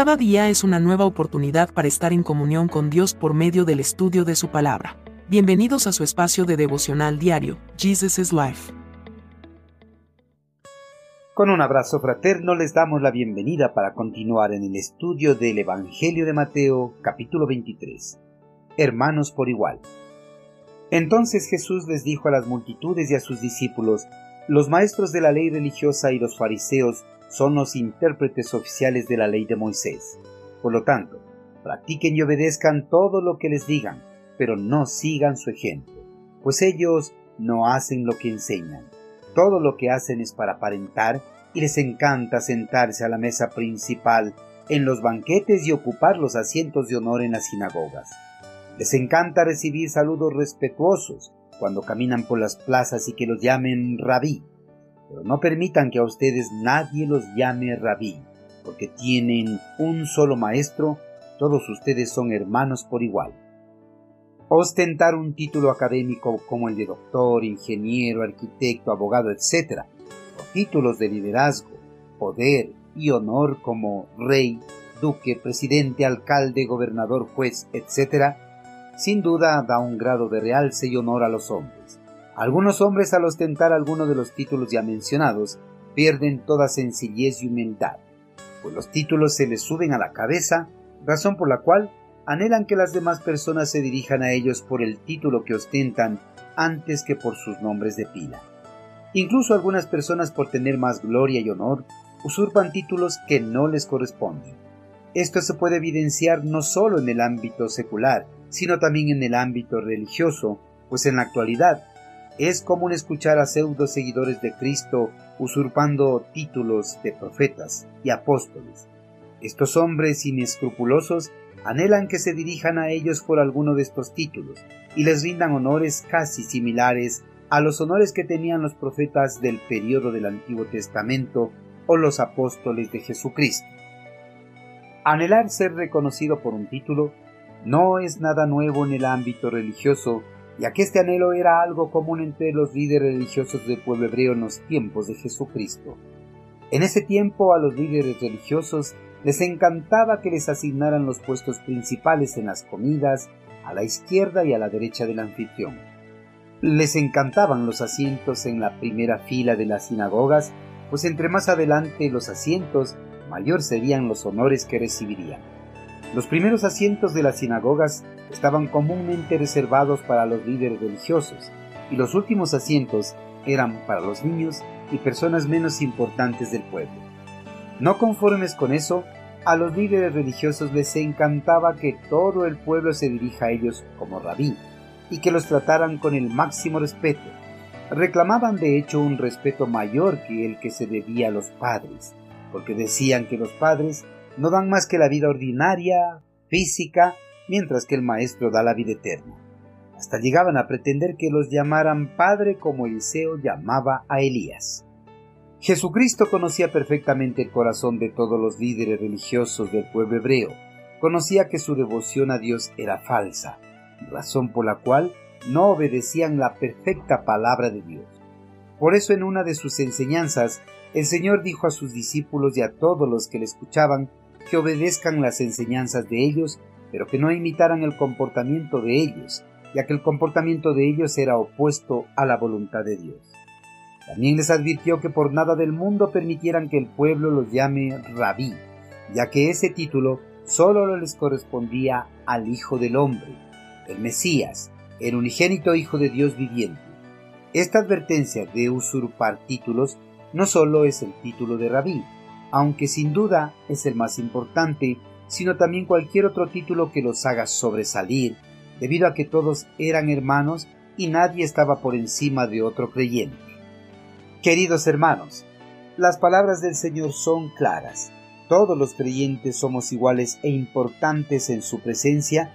Cada día es una nueva oportunidad para estar en comunión con Dios por medio del estudio de su palabra. Bienvenidos a su espacio de devocional diario, Jesus is Life. Con un abrazo fraterno les damos la bienvenida para continuar en el estudio del Evangelio de Mateo, capítulo 23. Hermanos por igual. Entonces Jesús les dijo a las multitudes y a sus discípulos, los maestros de la ley religiosa y los fariseos son los intérpretes oficiales de la ley de Moisés. Por lo tanto, practiquen y obedezcan todo lo que les digan, pero no sigan su ejemplo, pues ellos no hacen lo que enseñan. Todo lo que hacen es para aparentar y les encanta sentarse a la mesa principal en los banquetes y ocupar los asientos de honor en las sinagogas. Les encanta recibir saludos respetuosos cuando caminan por las plazas y que los llamen rabí pero no permitan que a ustedes nadie los llame rabí, porque tienen un solo maestro, todos ustedes son hermanos por igual. Ostentar un título académico como el de doctor, ingeniero, arquitecto, abogado, etc., o títulos de liderazgo, poder y honor como rey, duque, presidente, alcalde, gobernador, juez, etc., sin duda da un grado de realce y honor a los hombres. Algunos hombres al ostentar alguno de los títulos ya mencionados pierden toda sencillez y humildad, pues los títulos se les suben a la cabeza, razón por la cual anhelan que las demás personas se dirijan a ellos por el título que ostentan antes que por sus nombres de pila. Incluso algunas personas por tener más gloria y honor usurpan títulos que no les corresponden. Esto se puede evidenciar no solo en el ámbito secular, sino también en el ámbito religioso, pues en la actualidad es común escuchar a pseudo seguidores de Cristo usurpando títulos de profetas y apóstoles. Estos hombres inescrupulosos anhelan que se dirijan a ellos por alguno de estos títulos y les rindan honores casi similares a los honores que tenían los profetas del periodo del Antiguo Testamento o los apóstoles de Jesucristo. Anhelar ser reconocido por un título no es nada nuevo en el ámbito religioso ya que este anhelo era algo común entre los líderes religiosos del pueblo hebreo en los tiempos de Jesucristo. En ese tiempo a los líderes religiosos les encantaba que les asignaran los puestos principales en las comidas, a la izquierda y a la derecha del anfitrión. Les encantaban los asientos en la primera fila de las sinagogas, pues entre más adelante los asientos, mayor serían los honores que recibirían. Los primeros asientos de las sinagogas estaban comúnmente reservados para los líderes religiosos y los últimos asientos eran para los niños y personas menos importantes del pueblo. No conformes con eso, a los líderes religiosos les encantaba que todo el pueblo se dirija a ellos como rabí y que los trataran con el máximo respeto. Reclamaban de hecho un respeto mayor que el que se debía a los padres, porque decían que los padres no dan más que la vida ordinaria, física, mientras que el Maestro da la vida eterna. Hasta llegaban a pretender que los llamaran Padre como Eliseo llamaba a Elías. Jesucristo conocía perfectamente el corazón de todos los líderes religiosos del pueblo hebreo, conocía que su devoción a Dios era falsa, razón por la cual no obedecían la perfecta palabra de Dios. Por eso en una de sus enseñanzas, el Señor dijo a sus discípulos y a todos los que le escuchaban que obedezcan las enseñanzas de ellos, pero que no imitaran el comportamiento de ellos, ya que el comportamiento de ellos era opuesto a la voluntad de Dios. También les advirtió que por nada del mundo permitieran que el pueblo los llame rabí, ya que ese título solo les correspondía al Hijo del Hombre, el Mesías, el unigénito Hijo de Dios viviente. Esta advertencia de usurpar títulos no solo es el título de rabí, aunque sin duda es el más importante, sino también cualquier otro título que los haga sobresalir, debido a que todos eran hermanos y nadie estaba por encima de otro creyente. Queridos hermanos, las palabras del Señor son claras. Todos los creyentes somos iguales e importantes en su presencia,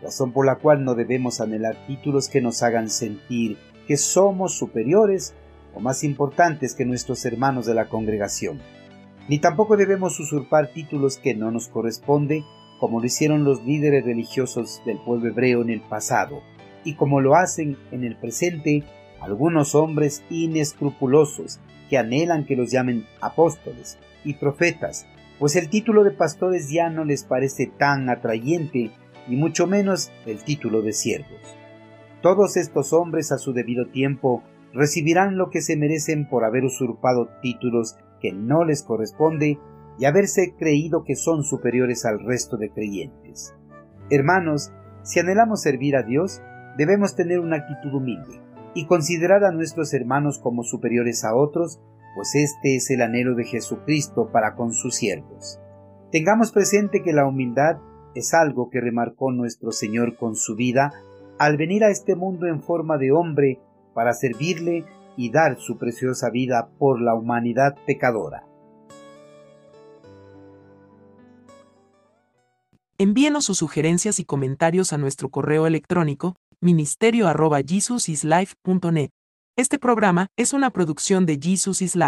razón por la cual no debemos anhelar títulos que nos hagan sentir que somos superiores o más importantes que nuestros hermanos de la congregación ni tampoco debemos usurpar títulos que no nos corresponden, como lo hicieron los líderes religiosos del pueblo hebreo en el pasado, y como lo hacen en el presente algunos hombres inescrupulosos que anhelan que los llamen apóstoles y profetas, pues el título de pastores ya no les parece tan atrayente, y mucho menos el título de siervos. Todos estos hombres a su debido tiempo recibirán lo que se merecen por haber usurpado títulos que no les corresponde y haberse creído que son superiores al resto de creyentes. Hermanos, si anhelamos servir a Dios, debemos tener una actitud humilde y considerar a nuestros hermanos como superiores a otros, pues este es el anhelo de Jesucristo para con sus siervos. Tengamos presente que la humildad es algo que remarcó nuestro Señor con su vida al venir a este mundo en forma de hombre para servirle y dar su preciosa vida por la humanidad pecadora. Envíenos sus sugerencias y comentarios a nuestro correo electrónico ministerio.jesusislife.net. Este programa es una producción de Jesus is Life.